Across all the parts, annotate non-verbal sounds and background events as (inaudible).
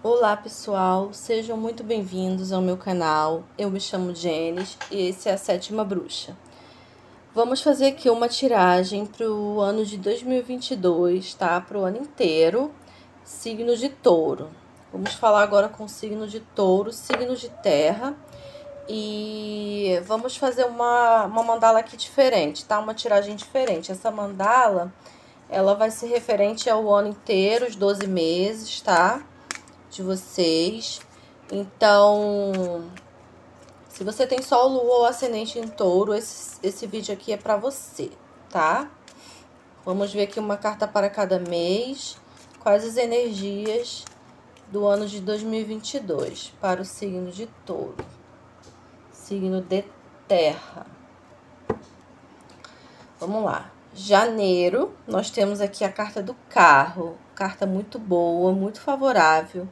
Olá pessoal, sejam muito bem-vindos ao meu canal. Eu me chamo Jenis e esse é a Sétima Bruxa. Vamos fazer aqui uma tiragem para o ano de 2022, tá? Para o ano inteiro, signo de touro. Vamos falar agora com signo de touro, signo de terra. E vamos fazer uma, uma mandala aqui diferente, tá? Uma tiragem diferente. Essa mandala, ela vai ser referente ao ano inteiro, os 12 meses, tá? De vocês. Então, se você tem sol, lua ou ascendente em touro, esse, esse vídeo aqui é para você, tá? Vamos ver aqui uma carta para cada mês. Quais as energias do ano de 2022 para o signo de touro? Signo de terra. Vamos lá. Janeiro, nós temos aqui a carta do carro. Carta muito boa, muito favorável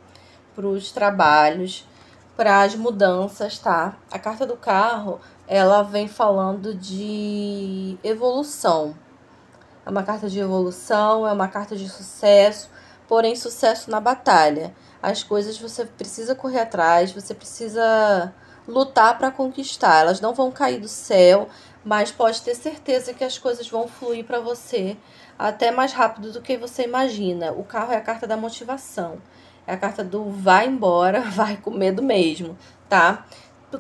para os trabalhos, para as mudanças, tá? A carta do carro, ela vem falando de evolução. É uma carta de evolução, é uma carta de sucesso, porém sucesso na batalha. As coisas você precisa correr atrás, você precisa lutar para conquistar. Elas não vão cair do céu, mas pode ter certeza que as coisas vão fluir para você até mais rápido do que você imagina. O carro é a carta da motivação. É a carta do vai embora, (laughs) vai com medo mesmo, tá?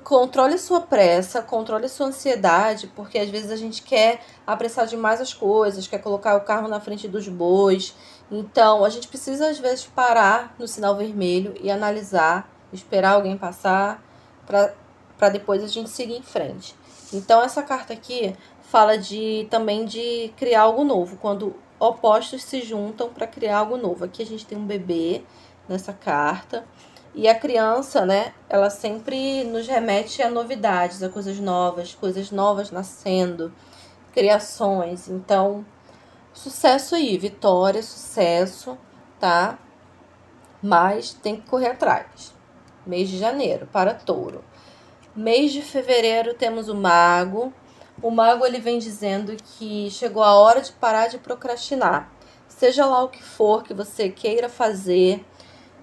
Controle sua pressa, controle sua ansiedade, porque às vezes a gente quer apressar demais as coisas, quer colocar o carro na frente dos bois. Então, a gente precisa às vezes parar no sinal vermelho e analisar, esperar alguém passar para depois a gente seguir em frente. Então, essa carta aqui fala de também de criar algo novo, quando opostos se juntam para criar algo novo. Aqui a gente tem um bebê nessa carta. E a criança, né, ela sempre nos remete a novidades, a coisas novas, coisas novas nascendo, criações. Então, sucesso aí, vitória, sucesso, tá? Mas tem que correr atrás. Mês de janeiro para touro. Mês de fevereiro temos o mago. O mago ele vem dizendo que chegou a hora de parar de procrastinar. Seja lá o que for que você queira fazer,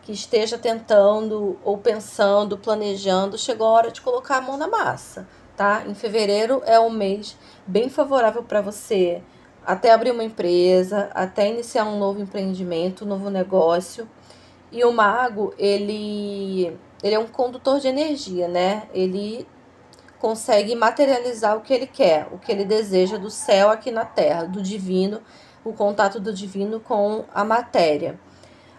que esteja tentando ou pensando, planejando, chegou a hora de colocar a mão na massa, tá? Em fevereiro é um mês bem favorável para você até abrir uma empresa, até iniciar um novo empreendimento, um novo negócio. E o mago, ele ele é um condutor de energia, né? Ele consegue materializar o que ele quer, o que ele deseja do céu aqui na terra, do divino, o contato do divino com a matéria.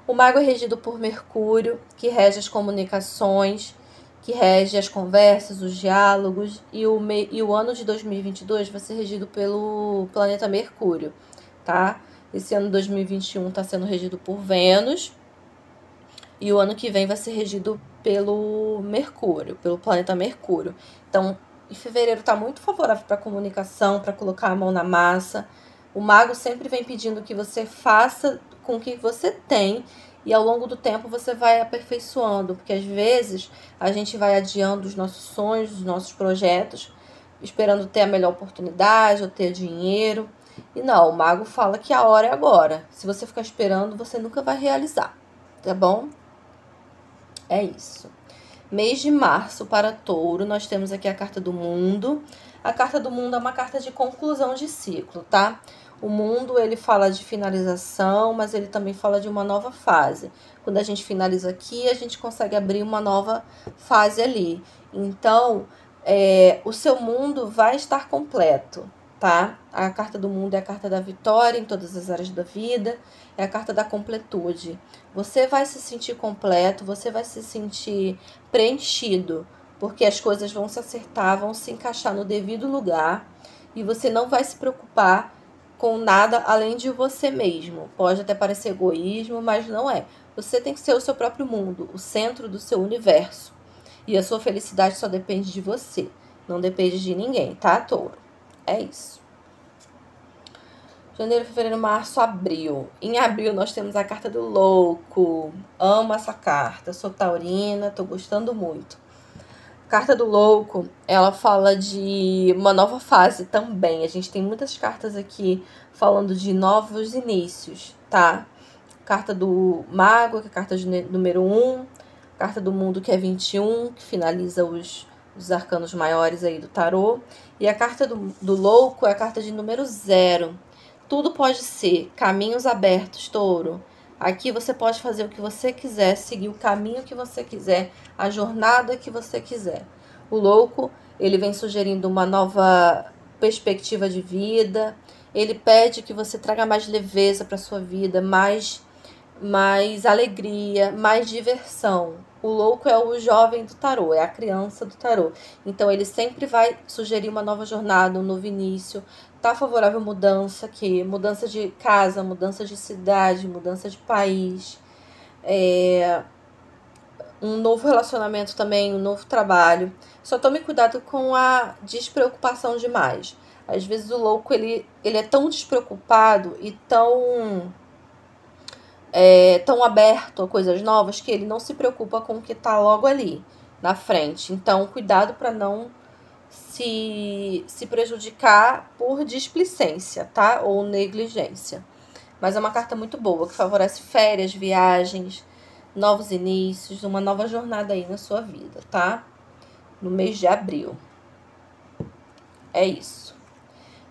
O mago é regido por Mercúrio, que rege as comunicações, que rege as conversas, os diálogos, e o, me... e o ano de 2022 vai ser regido pelo planeta Mercúrio, tá? Esse ano 2021 está sendo regido por Vênus, e o ano que vem vai ser regido pelo Mercúrio, pelo planeta Mercúrio. Então, em fevereiro está muito favorável para comunicação, para colocar a mão na massa. O mago sempre vem pedindo que você faça com o que você tem e ao longo do tempo você vai aperfeiçoando, porque às vezes a gente vai adiando os nossos sonhos, os nossos projetos, esperando ter a melhor oportunidade ou ter dinheiro. E não, o mago fala que a hora é agora. Se você ficar esperando, você nunca vai realizar, tá bom? É isso. Mês de março para touro, nós temos aqui a carta do mundo. A carta do mundo é uma carta de conclusão de ciclo, tá? O mundo ele fala de finalização, mas ele também fala de uma nova fase. Quando a gente finaliza aqui, a gente consegue abrir uma nova fase ali. Então, é, o seu mundo vai estar completo, tá? A carta do mundo é a carta da vitória em todas as áreas da vida, é a carta da completude. Você vai se sentir completo, você vai se sentir preenchido, porque as coisas vão se acertar, vão se encaixar no devido lugar e você não vai se preocupar com nada além de você mesmo. Pode até parecer egoísmo, mas não é. Você tem que ser o seu próprio mundo, o centro do seu universo. E a sua felicidade só depende de você, não depende de ninguém, tá, touro? É isso. Janeiro, fevereiro, março, abril. Em abril nós temos a carta do louco. Amo essa carta. Sou taurina, tô gostando muito. Carta do Louco, ela fala de uma nova fase também. A gente tem muitas cartas aqui falando de novos inícios, tá? carta do Mago, que é a carta de número 1, carta do Mundo, que é 21, que finaliza os, os arcanos maiores aí do tarô, e a carta do, do Louco é a carta de número 0. Tudo pode ser caminhos abertos, touro. Aqui você pode fazer o que você quiser, seguir o caminho que você quiser, a jornada que você quiser. O louco, ele vem sugerindo uma nova perspectiva de vida. Ele pede que você traga mais leveza para sua vida, mais mais alegria, mais diversão. O louco é o jovem do tarô, é a criança do tarô. Então ele sempre vai sugerir uma nova jornada, um novo início. Tá favorável mudança aqui, mudança de casa, mudança de cidade, mudança de país. É, um novo relacionamento também, um novo trabalho. Só tome cuidado com a despreocupação demais. Às vezes o louco ele, ele é tão despreocupado e tão é, tão aberto a coisas novas que ele não se preocupa com o que está logo ali na frente. Então, cuidado para não se, se prejudicar por displicência, tá? Ou negligência. Mas é uma carta muito boa que favorece férias, viagens, novos inícios, uma nova jornada aí na sua vida, tá? No mês de abril. É isso.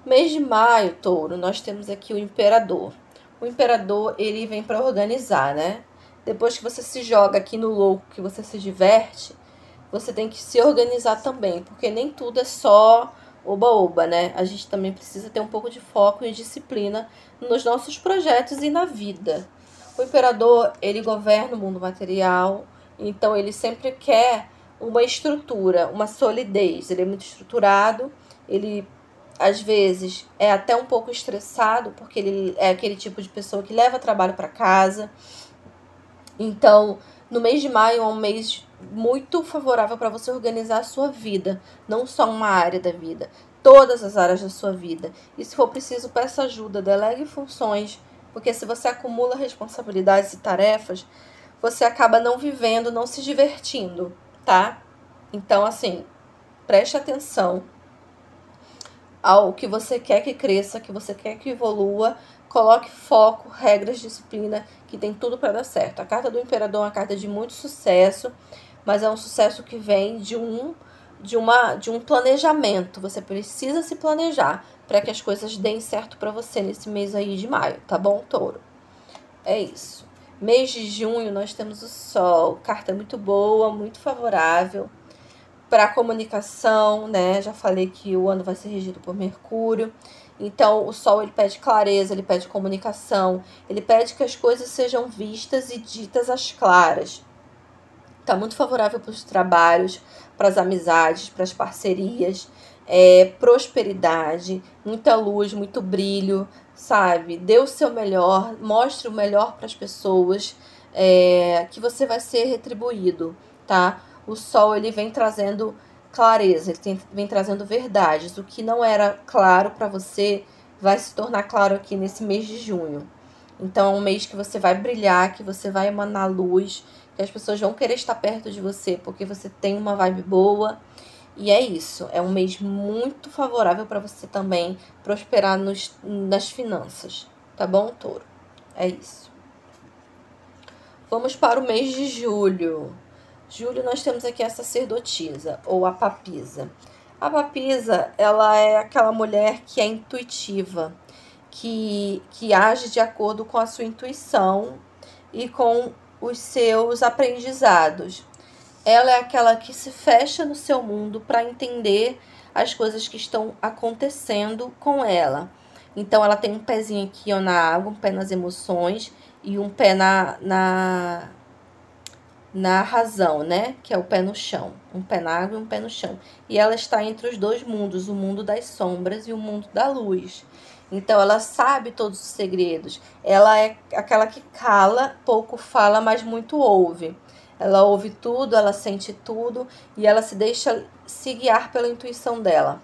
Mês de maio, touro, nós temos aqui o imperador. O imperador, ele vem para organizar, né? Depois que você se joga aqui no louco, que você se diverte, você tem que se organizar também, porque nem tudo é só oba-oba, né? A gente também precisa ter um pouco de foco e disciplina nos nossos projetos e na vida. O imperador, ele governa o mundo material, então ele sempre quer uma estrutura, uma solidez. Ele é muito estruturado, ele às vezes é até um pouco estressado, porque ele é aquele tipo de pessoa que leva trabalho para casa. Então, no mês de maio é um mês muito favorável para você organizar a sua vida, não só uma área da vida, todas as áreas da sua vida. E se for preciso, peça ajuda, delegue funções, porque se você acumula responsabilidades e tarefas, você acaba não vivendo, não se divertindo, tá? Então, assim, preste atenção ao que você quer que cresça, que você quer que evolua, coloque foco, regras, disciplina, que tem tudo para dar certo. A carta do imperador é uma carta de muito sucesso, mas é um sucesso que vem de um de uma de um planejamento. Você precisa se planejar para que as coisas deem certo para você nesse mês aí de maio, tá bom, Touro? É isso. Mês de junho nós temos o Sol, carta muito boa, muito favorável para comunicação, né? Já falei que o ano vai ser regido por Mercúrio. Então, o Sol ele pede clareza, ele pede comunicação, ele pede que as coisas sejam vistas e ditas às claras. Está muito favorável para os trabalhos, para as amizades, para as parcerias, é, prosperidade, muita luz, muito brilho, sabe? Dê o seu melhor, mostre o melhor para as pessoas, é, que você vai ser retribuído, tá? o sol ele vem trazendo clareza, ele tem, vem trazendo verdades. O que não era claro para você vai se tornar claro aqui nesse mês de junho. Então é um mês que você vai brilhar, que você vai emanar luz, as pessoas vão querer estar perto de você porque você tem uma vibe boa. E é isso, é um mês muito favorável para você também prosperar nos, nas finanças, tá bom, touro? É isso. Vamos para o mês de julho. Júlio, nós temos aqui a sacerdotisa, ou a papisa. A papisa, ela é aquela mulher que é intuitiva, que, que age de acordo com a sua intuição e com os seus aprendizados. Ela é aquela que se fecha no seu mundo para entender as coisas que estão acontecendo com ela. Então, ela tem um pezinho aqui ó, na água, um pé nas emoções e um pé na, na na razão, né? Que é o pé no chão. Um pé na água e um pé no chão. E ela está entre os dois mundos, o mundo das sombras e o mundo da luz. Então ela sabe todos os segredos. Ela é aquela que cala, pouco fala, mas muito ouve. Ela ouve tudo, ela sente tudo e ela se deixa se guiar pela intuição dela.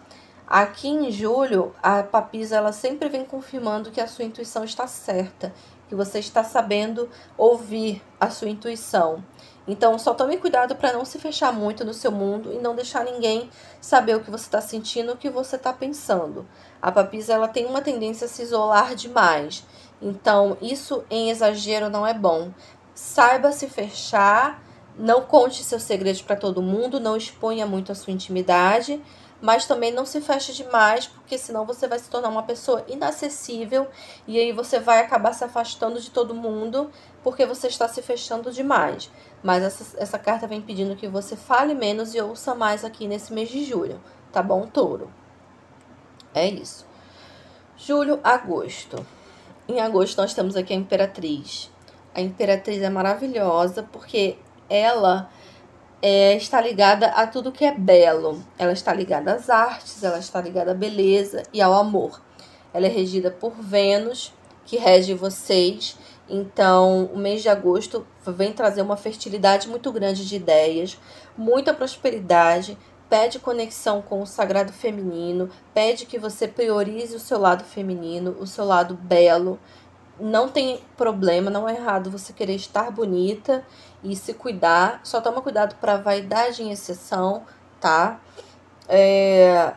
Aqui em julho, a papisa ela sempre vem confirmando que a sua intuição está certa que você está sabendo ouvir a sua intuição. Então, só tome cuidado para não se fechar muito no seu mundo e não deixar ninguém saber o que você está sentindo, o que você está pensando. A papisa ela tem uma tendência a se isolar demais. Então, isso em exagero não é bom. Saiba se fechar, não conte seus segredos para todo mundo, não exponha muito a sua intimidade, mas também não se feche demais, porque senão você vai se tornar uma pessoa inacessível e aí você vai acabar se afastando de todo mundo porque você está se fechando demais. Mas essa, essa carta vem pedindo que você fale menos e ouça mais aqui nesse mês de julho, tá bom, touro? É isso. Julho, agosto. Em agosto nós temos aqui a Imperatriz. A Imperatriz é maravilhosa porque ela é, está ligada a tudo que é belo. Ela está ligada às artes, ela está ligada à beleza e ao amor. Ela é regida por Vênus, que rege vocês. Então, o mês de agosto vem trazer uma fertilidade muito grande de ideias, muita prosperidade, pede conexão com o sagrado feminino, pede que você priorize o seu lado feminino, o seu lado belo. Não tem problema, não é errado você querer estar bonita e se cuidar. Só toma cuidado para vaidade em exceção, tá? É,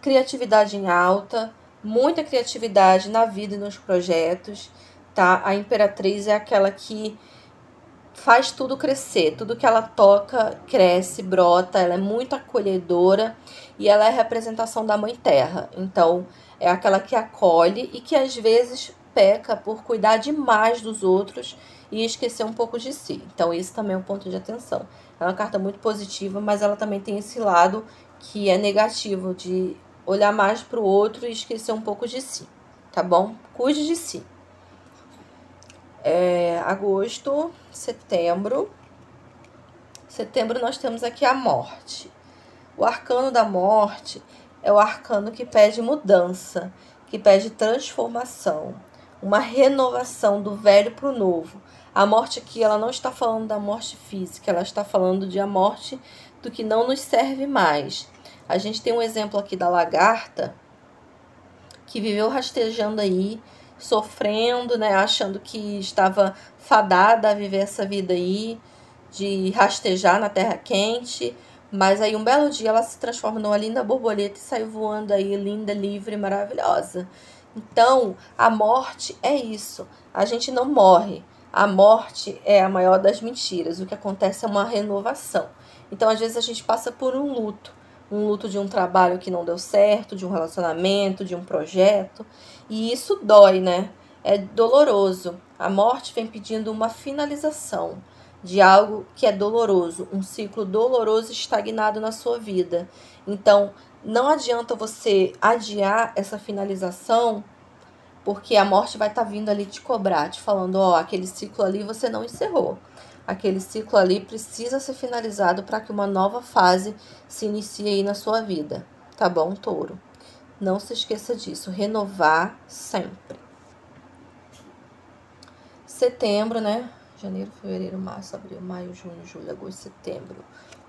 criatividade em alta, muita criatividade na vida e nos projetos, tá? A imperatriz é aquela que faz tudo crescer, tudo que ela toca cresce, brota, ela é muito acolhedora e ela é representação da mãe terra. Então, é aquela que acolhe e que às vezes peca por cuidar demais dos outros e esquecer um pouco de si. Então, isso também é um ponto de atenção. É uma carta muito positiva, mas ela também tem esse lado que é negativo, de olhar mais para o outro e esquecer um pouco de si, tá bom? Cuide de si é, agosto, setembro. Setembro nós temos aqui a morte. O arcano da morte é o arcano que pede mudança, que pede transformação, uma renovação do velho para o novo. A morte aqui, ela não está falando da morte física, ela está falando de a morte do que não nos serve mais. A gente tem um exemplo aqui da lagarta que viveu rastejando aí sofrendo, né, achando que estava fadada a viver essa vida aí de rastejar na terra quente, mas aí um belo dia ela se transforma numa linda borboleta e sai voando aí linda, livre, maravilhosa. Então, a morte é isso. A gente não morre. A morte é a maior das mentiras. O que acontece é uma renovação. Então, às vezes a gente passa por um luto, um luto de um trabalho que não deu certo, de um relacionamento, de um projeto. E isso dói, né? É doloroso. A morte vem pedindo uma finalização de algo que é doloroso, um ciclo doloroso estagnado na sua vida. Então, não adianta você adiar essa finalização, porque a morte vai estar tá vindo ali te cobrar, te falando, ó, oh, aquele ciclo ali você não encerrou. Aquele ciclo ali precisa ser finalizado para que uma nova fase se inicie aí na sua vida. Tá bom, touro? Não se esqueça disso, renovar sempre. Setembro, né? Janeiro, fevereiro, março, abril, maio, junho, julho, agosto, setembro.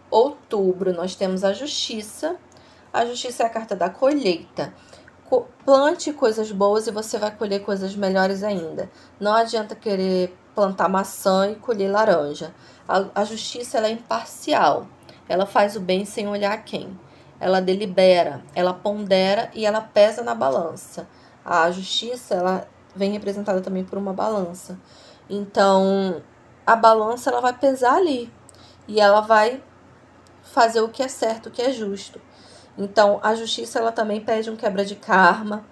Outubro, nós temos a justiça. A justiça é a carta da colheita. Plante coisas boas e você vai colher coisas melhores ainda. Não adianta querer plantar maçã e colher laranja. A, a justiça é imparcial. Ela faz o bem sem olhar quem ela delibera, ela pondera e ela pesa na balança. A justiça, ela vem representada também por uma balança. Então, a balança ela vai pesar ali e ela vai fazer o que é certo, o que é justo. Então, a justiça ela também pede um quebra de karma.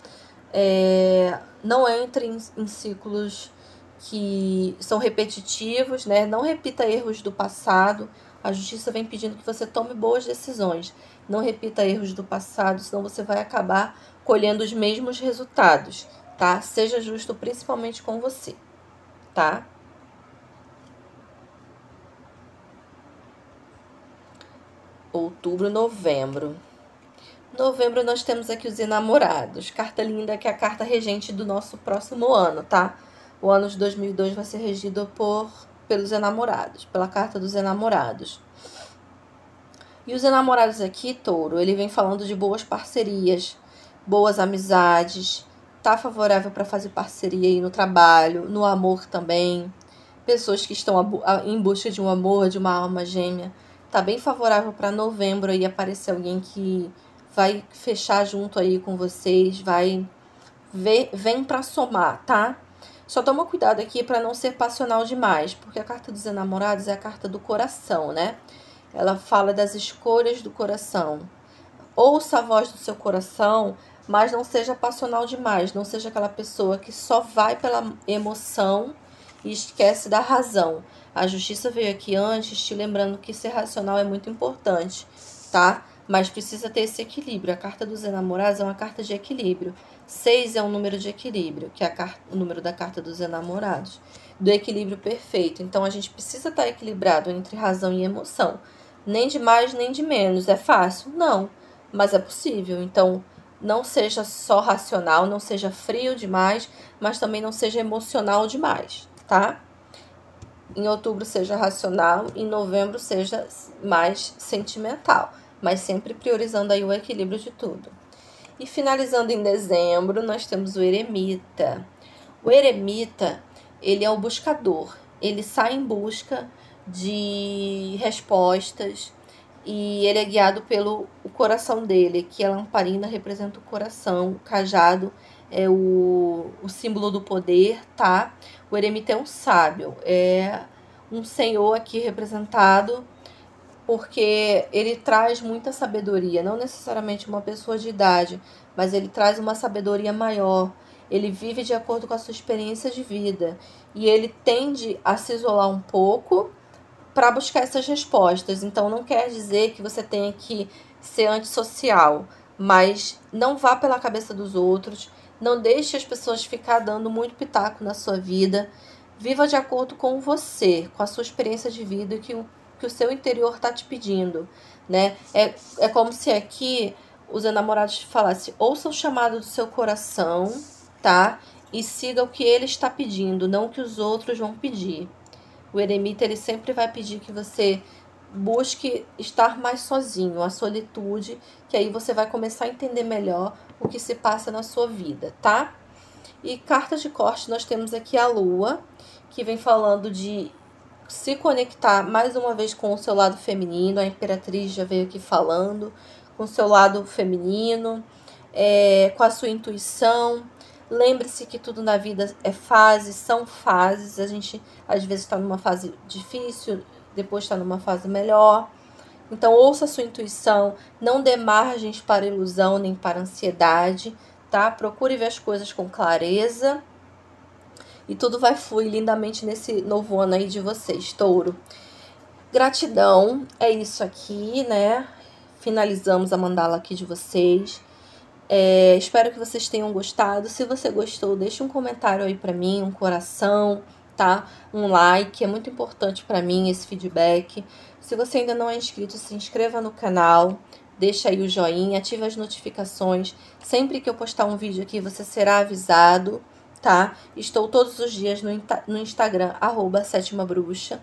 É, não entre em, em ciclos que são repetitivos, né? Não repita erros do passado. A justiça vem pedindo que você tome boas decisões. Não repita erros do passado, senão você vai acabar colhendo os mesmos resultados, tá? Seja justo principalmente com você, tá? Outubro, novembro. Novembro nós temos aqui os enamorados. Carta linda que é a carta regente do nosso próximo ano, tá? O ano de 2002 vai ser regido por pelos enamorados, pela carta dos enamorados. E os enamorados aqui, touro, ele vem falando de boas parcerias, boas amizades, tá favorável para fazer parceria aí no trabalho, no amor também. Pessoas que estão em busca de um amor, de uma alma gêmea. Tá bem favorável para novembro aí aparecer alguém que vai fechar junto aí com vocês, vai ver, vem para somar, tá? Só toma cuidado aqui para não ser passional demais, porque a carta dos enamorados é a carta do coração, né? Ela fala das escolhas do coração. Ouça a voz do seu coração, mas não seja passional demais, não seja aquela pessoa que só vai pela emoção e esquece da razão. A justiça veio aqui antes, te lembrando que ser racional é muito importante, tá? Mas precisa ter esse equilíbrio. A carta dos enamorados é uma carta de equilíbrio. Seis é um número de equilíbrio, que é carta, o número da carta dos enamorados, do equilíbrio perfeito. Então a gente precisa estar equilibrado entre razão e emoção. Nem de mais nem de menos. É fácil? Não, mas é possível. Então não seja só racional, não seja frio demais, mas também não seja emocional demais, tá? Em outubro seja racional, em novembro seja mais sentimental, mas sempre priorizando aí o equilíbrio de tudo. E finalizando em dezembro, nós temos o eremita. O eremita, ele é o buscador. Ele sai em busca de respostas e ele é guiado pelo o coração dele, que a lamparina representa o coração, o cajado é o, o símbolo do poder, tá? O eremita é um sábio, é um senhor aqui representado porque ele traz muita sabedoria, não necessariamente uma pessoa de idade, mas ele traz uma sabedoria maior. Ele vive de acordo com a sua experiência de vida e ele tende a se isolar um pouco para buscar essas respostas. Então não quer dizer que você tenha que ser antissocial, mas não vá pela cabeça dos outros, não deixe as pessoas ficar dando muito pitaco na sua vida. Viva de acordo com você, com a sua experiência de vida e que o que o seu interior está te pedindo, né? É, é como se aqui os enamorados falassem, ouça o chamado do seu coração, tá? E siga o que ele está pedindo, não o que os outros vão pedir. O eremita, ele sempre vai pedir que você busque estar mais sozinho, a solitude, que aí você vai começar a entender melhor o que se passa na sua vida, tá? E cartas de corte, nós temos aqui a lua, que vem falando de se conectar mais uma vez com o seu lado feminino. A Imperatriz já veio aqui falando, com o seu lado feminino, é, com a sua intuição. Lembre-se que tudo na vida é fase, são fases. A gente às vezes está numa fase difícil, depois está numa fase melhor. Então, ouça a sua intuição, não dê margens para ilusão nem para ansiedade, tá? Procure ver as coisas com clareza e tudo vai fluir lindamente nesse novo ano aí de vocês, touro. Gratidão, é isso aqui, né? Finalizamos a mandala aqui de vocês. É, espero que vocês tenham gostado. Se você gostou, deixe um comentário aí para mim, um coração, tá? Um like, é muito importante para mim esse feedback. Se você ainda não é inscrito, se inscreva no canal, deixa aí o joinha, ative as notificações. Sempre que eu postar um vídeo aqui, você será avisado tá? Estou todos os dias no, no Instagram, arroba Sétima Bruxa.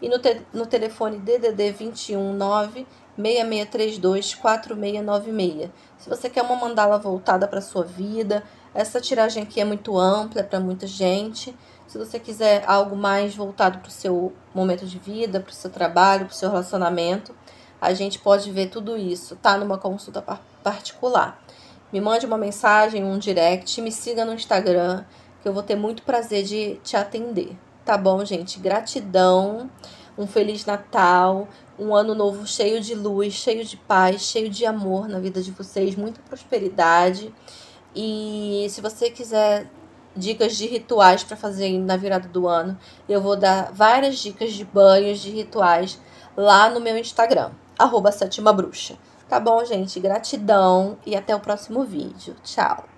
E no, te, no telefone DDD 219 6632 4696. Se você quer uma mandala voltada para sua vida, essa tiragem aqui é muito ampla é para muita gente. Se você quiser algo mais voltado para o seu momento de vida, para o seu trabalho, para o seu relacionamento, a gente pode ver tudo isso, tá? Numa consulta particular. Me mande uma mensagem, um direct, me siga no Instagram, que eu vou ter muito prazer de te atender. Tá bom, gente? Gratidão, um feliz Natal, um ano novo cheio de luz, cheio de paz, cheio de amor na vida de vocês, muita prosperidade. E se você quiser dicas de rituais para fazer na virada do ano, eu vou dar várias dicas de banhos, de rituais lá no meu Instagram, arroba Sétima Bruxa. Tá bom, gente? Gratidão e até o próximo vídeo. Tchau!